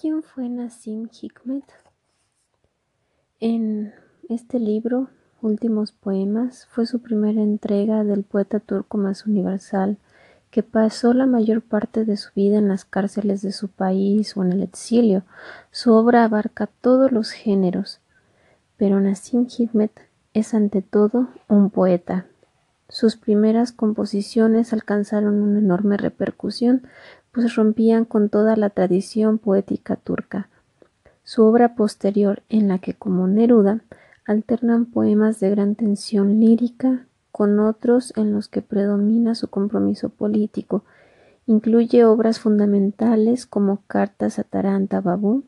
¿Quién fue Nassim Hikmet? En este libro, Últimos Poemas, fue su primera entrega del poeta turco más universal, que pasó la mayor parte de su vida en las cárceles de su país o en el exilio. Su obra abarca todos los géneros, pero Nassim Hikmet es ante todo un poeta. Sus primeras composiciones alcanzaron una enorme repercusión, pues rompían con toda la tradición poética turca. Su obra posterior, en la que como Neruda alternan poemas de gran tensión lírica con otros en los que predomina su compromiso político, incluye obras fundamentales como Cartas a Taranta Babú,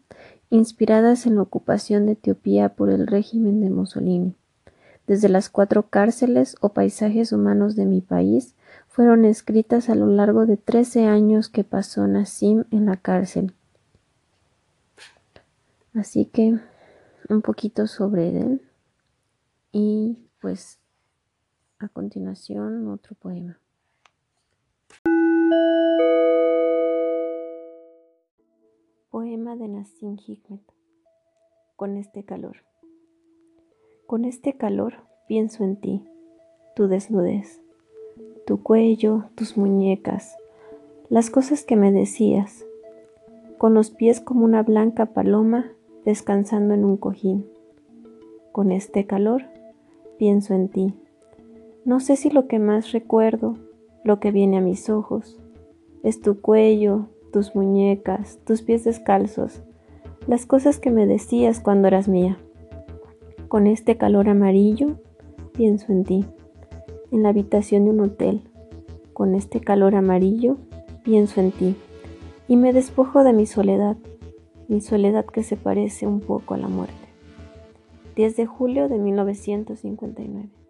inspiradas en la ocupación de Etiopía por el régimen de Mussolini. Desde las cuatro cárceles o paisajes humanos de mi país fueron escritas a lo largo de trece años que pasó Nassim en la cárcel. Así que un poquito sobre él y pues a continuación otro poema. Poema de Nassim Hikmet. Con este calor. Con este calor pienso en ti, tu desnudez, tu cuello, tus muñecas, las cosas que me decías, con los pies como una blanca paloma descansando en un cojín. Con este calor pienso en ti. No sé si lo que más recuerdo, lo que viene a mis ojos, es tu cuello, tus muñecas, tus pies descalzos, las cosas que me decías cuando eras mía. Con este calor amarillo, pienso en ti, en la habitación de un hotel. Con este calor amarillo, pienso en ti, y me despojo de mi soledad, mi soledad que se parece un poco a la muerte. 10 de julio de 1959.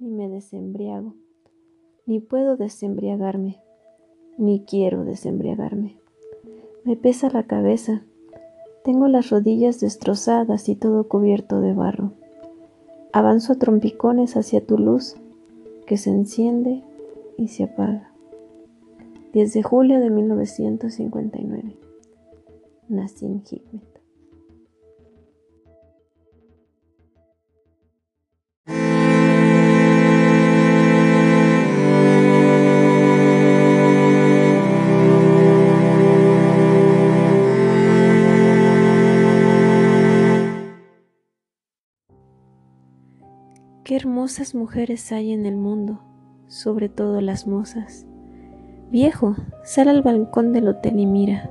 Ni me desembriago, ni puedo desembriagarme, ni quiero desembriagarme. Me pesa la cabeza, tengo las rodillas destrozadas y todo cubierto de barro. Avanzo a trompicones hacia tu luz, que se enciende y se apaga. 10 de julio de 1959. Nassim Hikmet. Qué hermosas mujeres hay en el mundo, sobre todo las mozas. Viejo, sal al balcón del hotel y mira.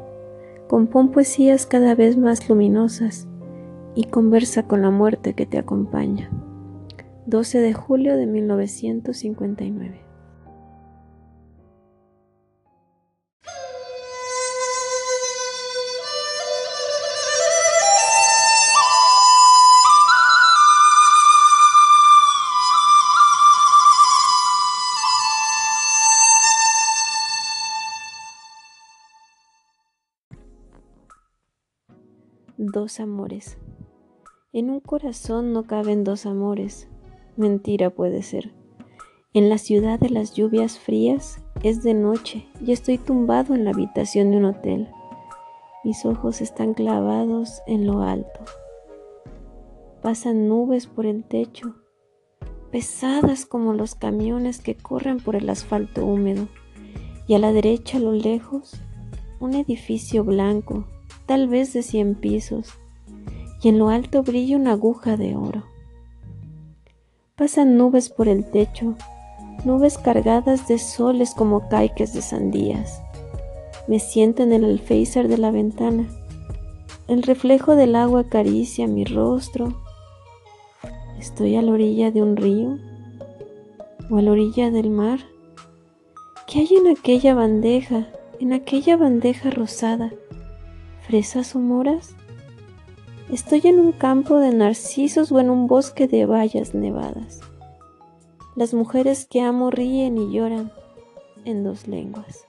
Compón poesías cada vez más luminosas y conversa con la muerte que te acompaña. 12 de julio de 1959 Dos amores. En un corazón no caben dos amores. Mentira puede ser. En la ciudad de las lluvias frías es de noche y estoy tumbado en la habitación de un hotel. Mis ojos están clavados en lo alto. Pasan nubes por el techo, pesadas como los camiones que corren por el asfalto húmedo. Y a la derecha, a lo lejos, un edificio blanco tal vez de cien pisos, y en lo alto brilla una aguja de oro. Pasan nubes por el techo, nubes cargadas de soles como caiques de sandías. Me siento en el alféizar de la ventana. El reflejo del agua acaricia mi rostro. ¿Estoy a la orilla de un río? ¿O a la orilla del mar? ¿Qué hay en aquella bandeja, en aquella bandeja rosada? Fresas o moras? Estoy en un campo de narcisos o en un bosque de bayas nevadas. Las mujeres que amo ríen y lloran. en dos lenguas.